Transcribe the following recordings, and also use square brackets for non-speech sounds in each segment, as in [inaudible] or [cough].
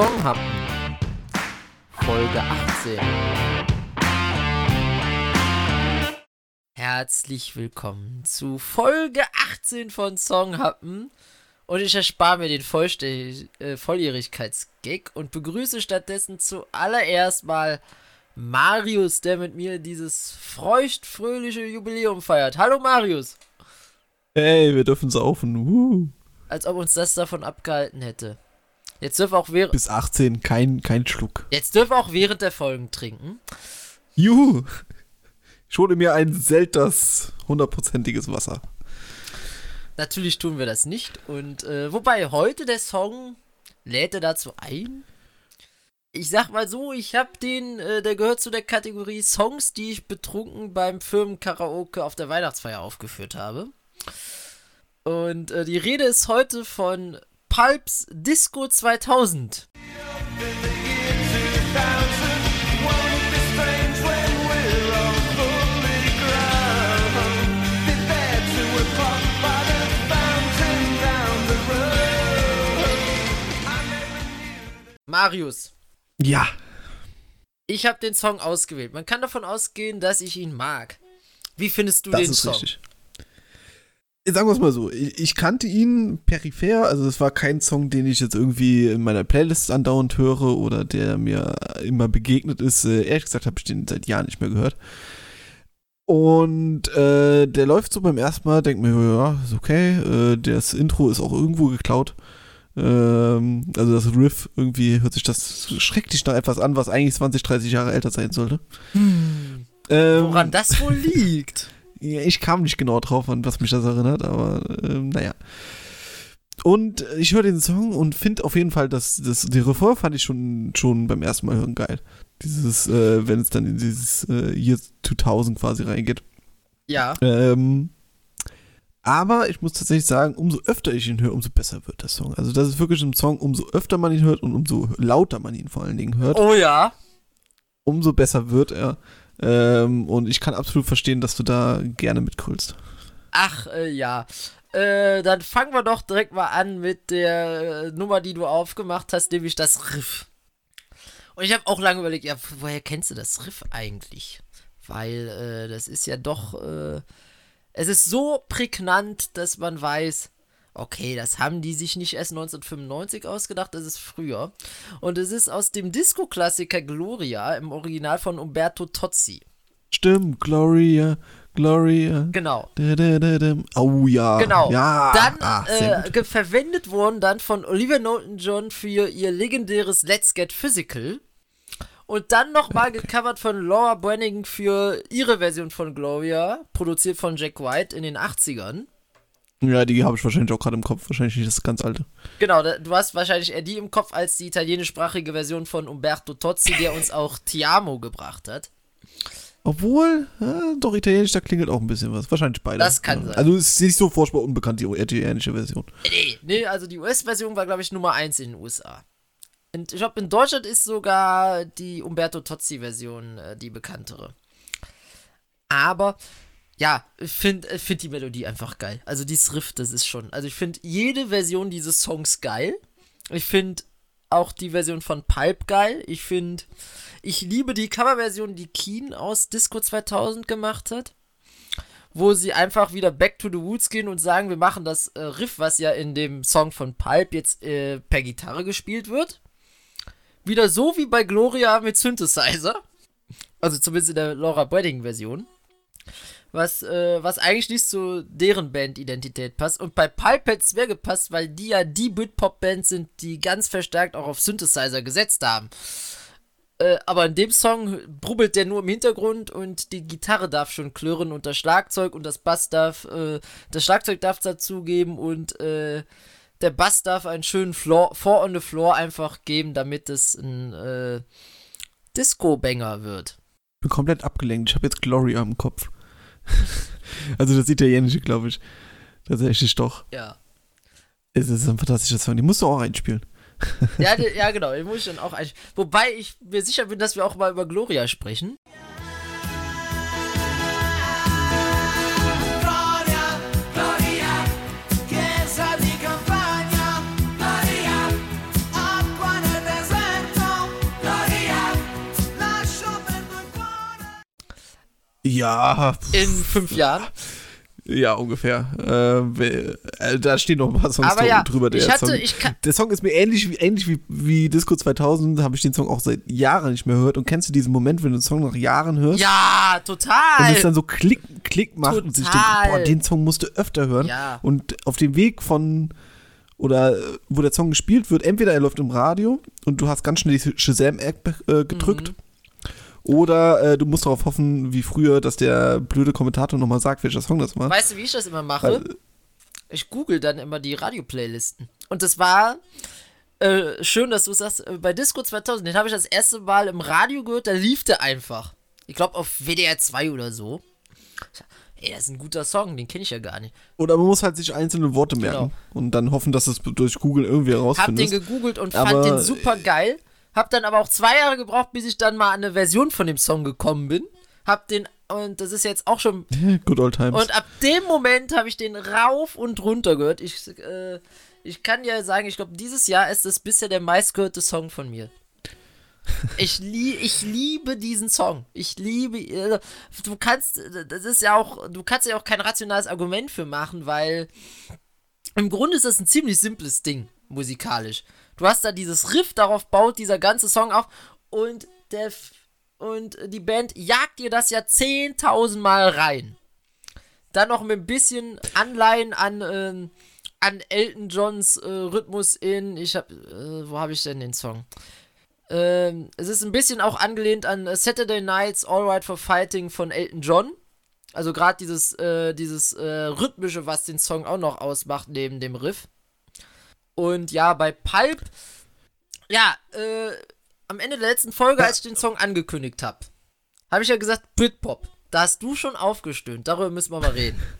Songhappen. Folge 18. Herzlich willkommen zu Folge 18 von Songhappen. Und ich erspare mir den Vollständig äh, Volljährigkeitsgag und begrüße stattdessen zuallererst mal Marius, der mit mir dieses feucht-fröhliche Jubiläum feiert. Hallo Marius. Hey, wir dürfen saufen. Uh. Als ob uns das davon abgehalten hätte. Jetzt dürfen auch während. Bis 18 kein, kein Schluck. Jetzt dürfen auch während der Folgen trinken. Juhu! Ich hole mir ein Selters hundertprozentiges Wasser. Natürlich tun wir das nicht. Und äh, wobei heute der Song lädt er dazu ein. Ich sag mal so, ich hab den, äh, der gehört zu der Kategorie Songs, die ich betrunken beim Firmenkaraoke auf der Weihnachtsfeier aufgeführt habe. Und äh, die Rede ist heute von Pulps Disco 2000. Marius. Ja. Ich habe den Song ausgewählt. Man kann davon ausgehen, dass ich ihn mag. Wie findest du das den ist Song? Richtig. Sagen wir es mal so, ich, ich kannte ihn peripher, also es war kein Song, den ich jetzt irgendwie in meiner Playlist andauernd höre oder der mir immer begegnet ist. Äh, ehrlich gesagt habe ich den seit Jahren nicht mehr gehört. Und äh, der läuft so beim ersten Mal, denkt mir, ja, ist okay. Äh, das Intro ist auch irgendwo geklaut. Ähm, also das Riff, irgendwie hört sich das schrecklich nach etwas an, was eigentlich 20, 30 Jahre älter sein sollte. Hm, Ähm, woran das wohl liegt? [laughs] ich kam nicht genau drauf, an was mich das erinnert, aber ähm, naja. Und ich höre den Song und finde auf jeden Fall, dass das, die Refrain fand ich schon, schon beim ersten Mal hören geil. Dieses, äh, wenn es dann in dieses äh, Year 2000 quasi reingeht. Ja. Ähm, aber ich muss tatsächlich sagen, umso öfter ich ihn höre, umso besser wird der Song. Also das ist wirklich ein Song, umso öfter man ihn hört und umso lauter man ihn vor allen Dingen hört, Oh ja. umso besser wird er. Ähm, und ich kann absolut verstehen, dass du da gerne mitgrülst. Ach, äh, ja. Äh, dann fangen wir doch direkt mal an mit der äh, Nummer, die du aufgemacht hast, nämlich das Riff. Und ich habe auch lange überlegt, ja, woher kennst du das Riff eigentlich? Weil äh, das ist ja doch, äh, es ist so prägnant, dass man weiß, okay, das haben die sich nicht erst 1995 ausgedacht, das ist früher. Und es ist aus dem Disco-Klassiker Gloria im Original von Umberto Tozzi. Stimmt, Gloria, Gloria. Genau. Da, da, da. Oh ja. Genau. Ja. Dann sehr äh, verwendet worden dann von Olivia Newton-John für ihr legendäres Let's Get Physical. Und dann nochmal gecovert von Laura Brannigan für ihre Version von Gloria, produziert von Jack White in den 80ern. Ja, die habe ich wahrscheinlich auch gerade im Kopf. Wahrscheinlich nicht das ganz alte. Genau, du hast wahrscheinlich eher die im Kopf als die italienischsprachige Version von Umberto Tozzi, der uns auch Ti Amo gebracht hat. Obwohl, ja, doch italienisch, da klingelt auch ein bisschen was. Wahrscheinlich beide. Das kann ja. sein. Also es ist nicht so furchtbar unbekannt, die italienische Version. Nee, nee, also die US-Version war, glaube ich, Nummer 1 in den USA. Und ich glaube, in Deutschland ist sogar die Umberto Tozzi-Version äh, die bekanntere. Aber, ja, ich finde die Melodie einfach geil. Also dieses Riff, das ist schon. Also ich finde jede Version dieses Songs geil. Ich finde auch die Version von Pulp geil. Ich finde, ich liebe die Coverversion, die Keen aus Disco 2000 gemacht hat wo sie einfach wieder back to the roots gehen und sagen, wir machen das äh, Riff, was ja in dem Song von Pulp jetzt äh, per Gitarre gespielt wird, wieder so wie bei Gloria mit Synthesizer. Also zumindest in der Laura Bredding Version. Was, äh, was eigentlich nicht zu deren Bandidentität passt. Und bei es mehr gepasst, weil die ja die Britpop-Band sind, die ganz verstärkt auch auf Synthesizer gesetzt haben. Äh, aber in dem Song brubbelt der nur im Hintergrund und die Gitarre darf schon klirren und das Schlagzeug und das Bass darf, äh, das Schlagzeug darf dazugeben und äh, der Bass darf einen schönen Floor, Four on the Floor einfach geben, damit es ein äh, Disco-Banger wird. Ich bin komplett abgelenkt. Ich habe jetzt Gloria im Kopf. [laughs] also das italienische, glaube ich. Tatsächlich doch. Ja. Es ist ein fantastischer Song. Den musst du auch einspielen. Ja, [laughs] die, ja genau, den muss ich dann auch ein. Wobei ich mir sicher bin, dass wir auch mal über Gloria sprechen. Ja, in fünf Jahren. ja, ungefähr. Äh, we- äh, da stehen noch ein paar Songs ja, drüber. Der hatte, Song. Der Song ist mir ähnlich wie, ähnlich wie, wie Disco 2000, habe ich den Song auch seit Jahren nicht mehr gehört. Und kennst du diesen Moment, wenn du den Song nach Jahren hörst? ja, Und total. es dann so Klick, Klick macht und sich denkt, Total. boah, den Song musst du öfter hören. Ja. Und auf dem Weg von, oder wo der Song gespielt wird, entweder er läuft im Radio und du hast ganz schnell die Shazam-App äh, gedrückt. Mhm. Oder äh, du musst darauf hoffen, wie früher, dass der blöde Kommentator nochmal sagt, welcher Song das war. Weißt du, wie ich das immer mache? Weil- Ich google dann immer die Radio-Playlisten. Und das war äh, schön, dass du sagst, äh, bei Disco 2000, den habe ich das erste Mal im Radio gehört, da lief der einfach. Ich glaube auf WDR 2 oder so. Ey, das ist ein guter Song, den kenne ich ja gar nicht. Oder man muss halt sich einzelne Worte merken Genau. und dann hoffen, dass es durch Google irgendwie Hab den gegoogelt und Aber- fand den super geil. Hab dann aber auch zwei Jahre gebraucht, bis ich dann mal an eine Version von dem Song gekommen bin. Hab den, und das ist jetzt auch schon [laughs] Good old times. Und ab dem Moment habe ich den rauf und runter gehört. Ich, äh, ich kann dir sagen, ich glaube, dieses Jahr ist es bisher der meistgehörte Song von mir. Ich, lie ich liebe diesen Song. Ich liebe. äh, Du kannst, das ist ja auch, du kannst ja auch kein rationales Argument für machen, weil im Grunde ist das ein ziemlich simples Ding, musikalisch. Du hast da dieses Riff, darauf baut dieser ganze Song auf und der und die Band jagt dir das ja 10.000 Mal rein. Dann noch mit ein bisschen Anleihen an, ähm, an Elton Johns äh, Rhythmus in. Ich hab. Äh, wo habe ich denn den Song? Ähm, es ist ein bisschen auch angelehnt an äh, Saturday Nights All Right for Fighting von Elton John. Also gerade dieses, äh, dieses äh, Rhythmische, was den Song auch noch ausmacht, neben dem Riff. Und ja, bei Pulp, ja, äh, am Ende der letzten Folge, als ich den Song angekündigt habe, habe ich ja gesagt, Britpop. Da hast du schon aufgestöhnt. Darüber müssen wir mal reden. [laughs]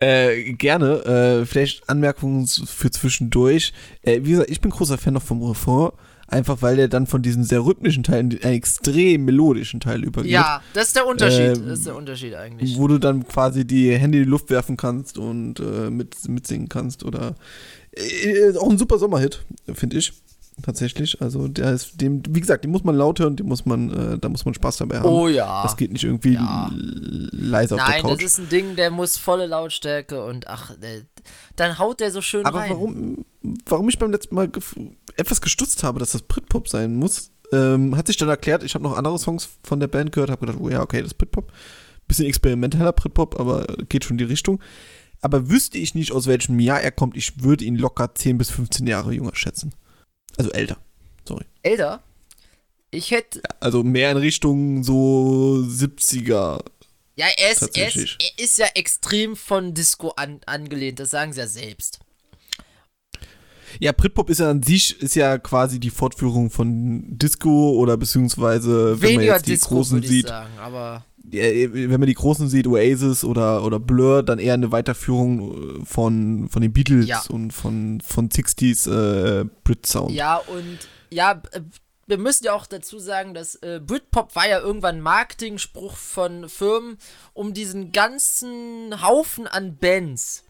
Äh, gerne. Äh, vielleicht Anmerkungen für zwischendurch. Äh, wie gesagt, ich bin großer Fan noch vom Refrain. Einfach weil der dann von diesem sehr rhythmischen Teil in einen extrem melodischen Teil übergeht. Ja, das ist der Unterschied. Ähm, das ist der Unterschied eigentlich. Wo du dann quasi die Hände in die Luft werfen kannst und äh, mit, mitsingen kannst. Oder äh, auch ein super Sommerhit, finde ich. Tatsächlich. Also der ist dem, wie gesagt, den muss man laut hören, den muss man, äh, da muss man Spaß dabei haben. Oh ja. Das geht nicht irgendwie Ja. leise auf Nein, der das Couch. ist ein Ding, der muss volle Lautstärke und ach, der, dann haut der so schön Aber rein. warum, warum ich beim letzten Mal etwas gestutzt habe, dass das Britpop sein muss, ähm, hat sich dann erklärt, ich habe noch andere Songs von der Band gehört, habe gedacht, oh ja, okay, das ist Britpop. Bisschen experimenteller Britpop, aber geht schon in die Richtung. Aber wüsste ich nicht, aus welchem Jahr er kommt, ich würde ihn locker 10 bis 15 Jahre jünger schätzen. Also älter. Sorry. Älter? Ich hätte. Also mehr in Richtung so 70er. Ja, er ist, er, ist, er ist ja extrem von Disco an, angelehnt, das sagen sie ja selbst. Ja, Britpop ist ja an sich, ist ja quasi die Fortführung von Disco oder beziehungsweise, wenn man Weniger jetzt die Disco, großen sieht, sagen, aber. Ja, wenn man die großen sieht, Oasis oder, oder Blur, dann eher eine Weiterführung äh, von, von den Beatles Ja. und von, von 60s äh, Brit Sound. Ja, und ja, äh, wir müssen ja auch dazu sagen, dass äh, Britpop war ja irgendwann Marketingspruch von Firmen, um diesen ganzen Haufen an Bands,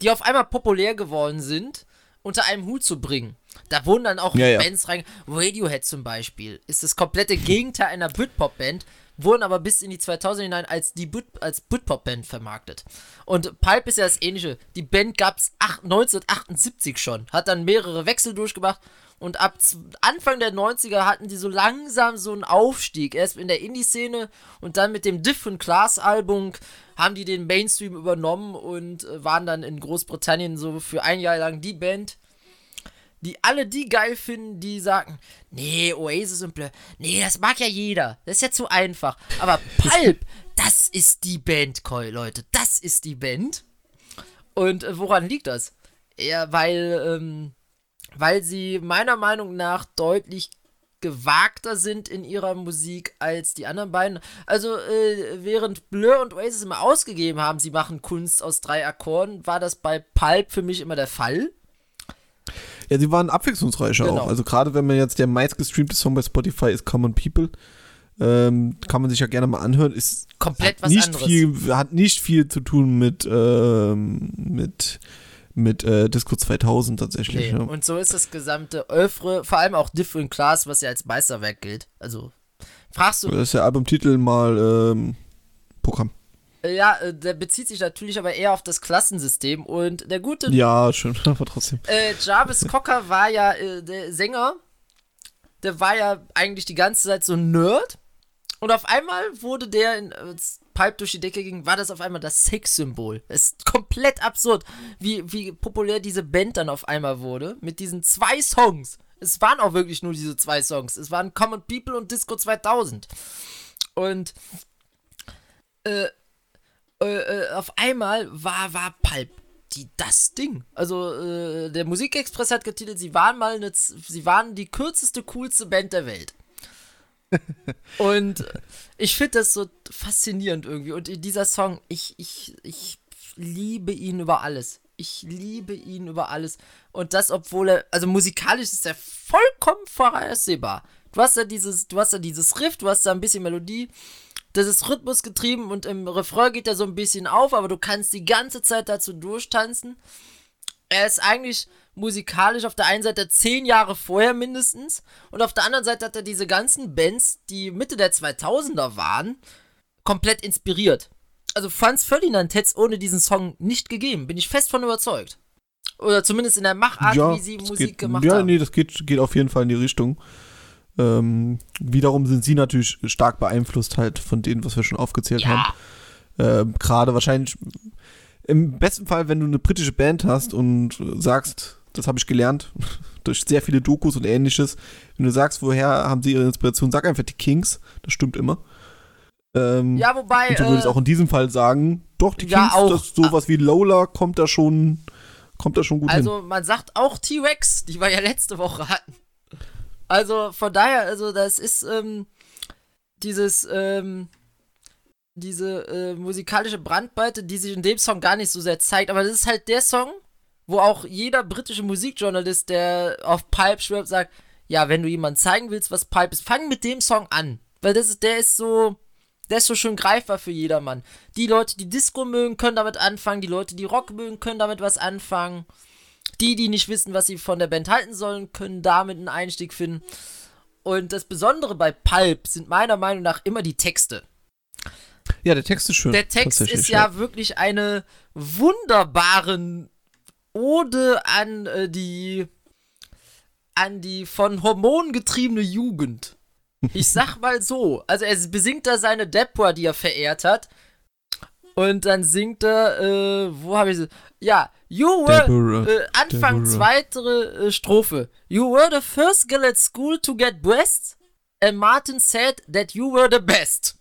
die auf einmal populär geworden sind, unter einem Hut zu bringen. Da wurden dann auch Ja, ja. Bands rein. Radiohead zum Beispiel ist das komplette Gegenteil einer Britpop-Band, wurden aber bis in die 2000er hinein als die Brit als Britpop-Band vermarktet. Und Pulp ist ja das ähnliche. Die Band gab es 1978 schon, hat dann mehrere Wechsel durchgemacht und ab Anfang der 90er hatten die so langsam so einen Aufstieg. Erst in der Indie-Szene und dann mit dem Different Class-Album haben die den Mainstream übernommen und äh, waren dann in Großbritannien so für ein Jahr lang die Band, die alle die geil finden, die sagen, nee, Oasis und Blur, nee, das mag ja jeder, das ist ja zu einfach. Aber [laughs] Pulp, das ist die Band, Leute, das ist die Band. Und äh, woran liegt das? Ja, weil, ähm, weil sie meiner Meinung nach deutlich gewagter sind in ihrer Musik als die anderen beiden. Also, äh, während Blur und Oasis immer ausgegeben haben, sie machen Kunst aus drei Akkorden, war das bei Pulp für mich immer der Fall. Ja, sie waren abwechslungsreicher Genau. auch. Also gerade wenn man jetzt der meistgestreamte Song bei Spotify ist Common People, ähm, kann man sich ja gerne mal anhören. Ist Komplett was nicht anderes. Viel, hat nicht viel zu tun mit, ähm, mit, mit äh, Disco 2000 tatsächlich. Nee. Ja. Und so ist das gesamte Öffre, vor allem auch Different Class, was ja als Meisterwerk gilt. Also, fragst du, Das ist der Albumtitel mal ähm, Programm. Äh, Ja, äh, der bezieht sich natürlich aber eher auf das Klassensystem und der gute Ja, schön, [laughs] aber trotzdem. äh, Jarvis Cocker war ja äh, der Sänger, der war ja eigentlich die ganze Zeit so ein Nerd und auf einmal wurde der, in, als Pipe durch die Decke ging, war das auf einmal das Sexsymbol. Es ist komplett absurd, wie, wie populär diese Band dann auf einmal wurde mit diesen zwei Songs. Es waren auch wirklich nur diese zwei Songs. Es waren Common People und Disco 2000. Und äh, äh, äh, auf einmal war, war Pulp die, das Ding. Also, äh, der Musikexpress hat getitelt, sie waren mal eine, sie waren die kürzeste, coolste Band der Welt. [laughs] Und ich finde das so faszinierend irgendwie. Und in dieser Song, ich, ich, ich liebe ihn über alles. Ich liebe ihn über alles. Und das, obwohl er, also musikalisch ist er vollkommen vorhersehbar. Du hast ja dieses, du hast ja dieses Riff, du hast da ein bisschen Melodie, das ist rhythmusgetrieben und im Refrain geht er so ein bisschen auf, aber du kannst die ganze Zeit dazu durchtanzen. Er ist eigentlich musikalisch auf der einen Seite zehn Jahre vorher mindestens und auf der anderen Seite hat er diese ganzen Bands, die Mitte der 2000er waren, komplett inspiriert. Also Franz Ferdinand hätte es ohne diesen Song nicht gegeben, bin ich fest von überzeugt. Oder zumindest in der Machart, wie sie Musik geht, gemacht ja, haben. nee, das geht, geht auf jeden Fall in die Richtung. Ähm, wiederum sind sie natürlich stark beeinflusst halt von denen, was wir schon aufgezählt Ja. haben. Ähm, Gerade wahrscheinlich im besten Fall, wenn du eine britische Band hast und sagst, das habe ich gelernt [laughs] durch sehr viele Dokus und ähnliches. Wenn du sagst, woher haben sie ihre Inspiration, sag einfach die Kings. Das stimmt immer. Ähm, Ja, wobei. und du würdest äh, auch in diesem Fall sagen, doch, die Ja, Kings, auch. das, sowas wie Lola kommt da schon, kommt da schon gut hin. Also man sagt auch T-Rex, die wir ja letzte Woche hatten. Also von daher, also das ist ähm, dieses, ähm, diese äh, musikalische Brandweite, die sich in dem Song gar nicht so sehr zeigt. Aber das ist halt der Song, wo auch jeder britische Musikjournalist, der auf Pulp schwört, sagt, ja, wenn du jemandem zeigen willst, was Pulp ist, fang mit dem Song an. Weil das ist, der ist so, der ist so schön greifbar für jedermann. Die Leute, die Disco mögen, können damit anfangen. Die Leute, die Rock mögen, können damit was anfangen. Die, die nicht wissen, was sie von der Band halten sollen, können damit einen Einstieg finden. Und das Besondere bei Pulp sind meiner Meinung nach immer die Texte. ja, der Text ist schön. Der Text ist ja, wirklich eine wunderbare Ode an äh, die an die von Hormonen getriebene Jugend. Ich sag mal so, also er besingt da seine Deborah, die er verehrt hat. Und dann singt er, äh, wo habe ich sie? Ja, you were, Deborah, äh, Anfang Deborah. zweite äh, Strophe. You were the first girl at school to get breasts, and Martin said that you were the best.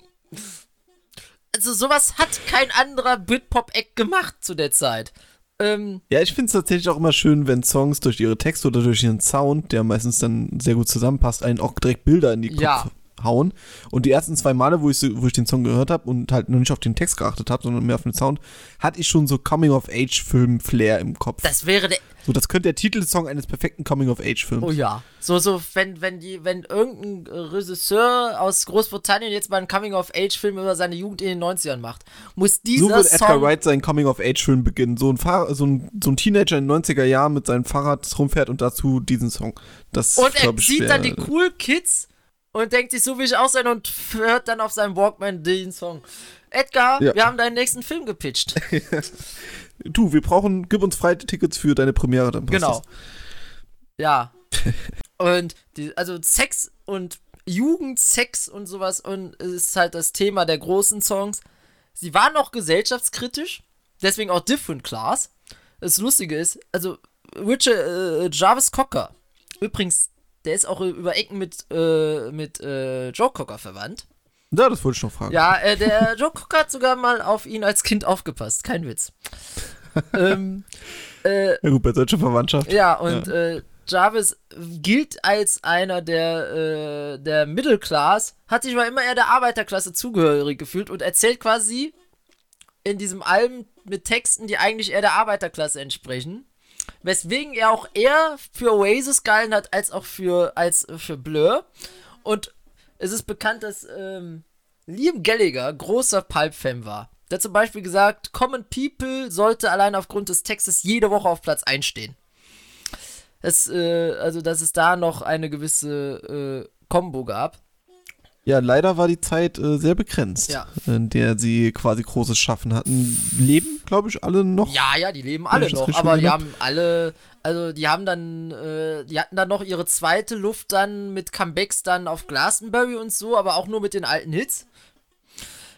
Also sowas hat kein anderer Britpop-Act gemacht zu der Zeit. Ähm, Ja, ich finde es tatsächlich auch immer schön, wenn Songs durch ihre Texte oder durch ihren Sound, der meistens dann sehr gut zusammenpasst, einen auch direkt Bilder in die Kopf Ja. Hauen. Und die ersten zwei Male, wo ich, so- wo ich den Song gehört habe und halt noch nicht auf den Text geachtet habe, sondern mehr auf den Sound, hatte ich schon so Coming-of-Age-Film-Flair im Kopf. das wäre der. so, das könnte der Titelsong eines perfekten Coming-of-Age-Films. Oh ja. So, so, wenn, wenn die, wenn irgendein Regisseur aus Großbritannien jetzt mal einen Coming-of-Age-Film über seine Jugend in den 90ern macht, muss So dieser wird Edgar Song. Wright seinen Coming-of-Age-Film beginnen. So ein, Fahr so, ein, so ein Teenager in den 90er Jahren mit seinem Fahrrad rumfährt und dazu diesen Song. Das, Und er sieht dann die cool Kids und denkt sich, so will ich auch sein und hört dann auf seinem Walkman den Song. Edgar, Ja. wir haben deinen nächsten Film gepitcht. [laughs] Du, wir brauchen, gib uns freie Tickets für deine Premiere, dann passt Genau. das. Ja. [laughs] und die, also Sex und Jugendsex und sowas und es ist halt das Thema der großen Songs. Sie waren auch gesellschaftskritisch, deswegen auch Different Class. Das Lustige ist, also Richard äh, Jarvis Cocker, übrigens, der ist auch über Ecken mit, äh, mit äh, Joe Cocker verwandt. Ja, das wollte ich noch fragen. Ja, äh, der [laughs] Joe Cocker hat sogar mal auf ihn als Kind aufgepasst, kein Witz. [laughs] ähm, äh, Ja gut, bei solcher Verwandtschaft. ja, und Äh, Jarvis gilt als einer der, äh, der Middle Class, hat sich aber immer eher der Arbeiterklasse zugehörig gefühlt und erzählt quasi in diesem Album mit Texten, die eigentlich eher der Arbeiterklasse entsprechen. Weswegen er auch eher für Oasis gehalten hat, als auch für, als für Blur. Und es ist bekannt, dass ähm, Liam Gallagher großer Pulp-Fan war. Der zum Beispiel gesagt, Common People sollte allein aufgrund des Textes jede Woche auf Platz 1 stehen. Es, äh, also, dass es da noch eine gewisse äh, Combo gab. Ja, leider war die Zeit äh, sehr begrenzt, Ja. in der sie quasi großes Schaffen hatten. Leben, glaube ich, alle noch. Ja, ja, die leben alle noch, aber die haben alle, also die haben dann, äh, die hatten dann noch ihre zweite Luft dann mit Comebacks dann auf Glastonbury und so, aber auch nur mit den alten Hits.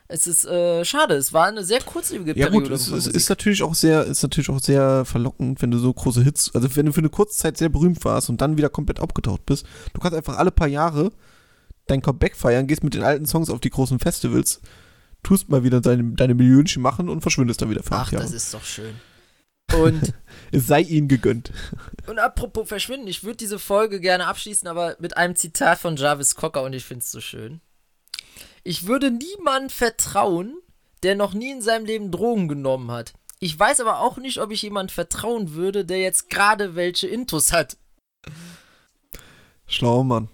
Es ist äh, schade, es war eine sehr kurzlebige Ja Periode. gut, es, Musik. ist natürlich auch sehr, ist natürlich auch sehr verlockend, wenn du so große Hits, also wenn du für eine kurze Zeit sehr berühmt warst und dann wieder komplett abgetaucht bist. Du kannst einfach alle paar Jahre dein Comeback feiern, gehst mit den alten Songs auf die großen Festivals, tust mal wieder deine, deine Millionchen machen und verschwindest dann wieder für Ach, Jahre. das ist doch schön. [laughs] Und, Es sei ihnen gegönnt. und apropos verschwinden, ich würde diese Folge gerne abschließen, aber mit einem Zitat von Jarvis Cocker und ich finde es so schön. Ich würde niemand vertrauen, der noch nie in seinem Leben Drogen genommen hat. Ich weiß aber auch nicht, ob ich jemand vertrauen würde, der jetzt gerade welche Intus hat. Schlauer Mann.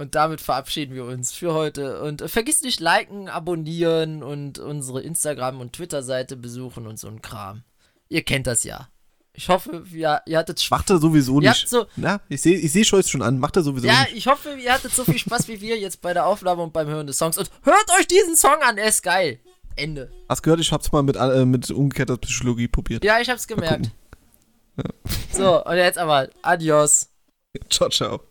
Und damit verabschieden wir uns für heute. Und äh, vergiss nicht liken, abonnieren und unsere Instagram- und Twitter-Seite besuchen und so ein Kram. Ihr kennt das ja. Ich hoffe, ihr, ihr hattet Spaß. Macht er sowieso nicht. so, Na, ich sehe ich seh Scholz schon an. Macht er sowieso ja, nicht. ich hoffe, ihr hattet so viel Spaß wie wir jetzt bei der Aufnahme und beim Hören des Songs. Und hört euch diesen Song an, er ist geil. Ende. Hast gehört, ich hab's mal mit, äh, mit umgekehrter Psychologie probiert. Ja, ich hab's gemerkt. So, und jetzt aber, adios. [laughs] Ciao, ciao.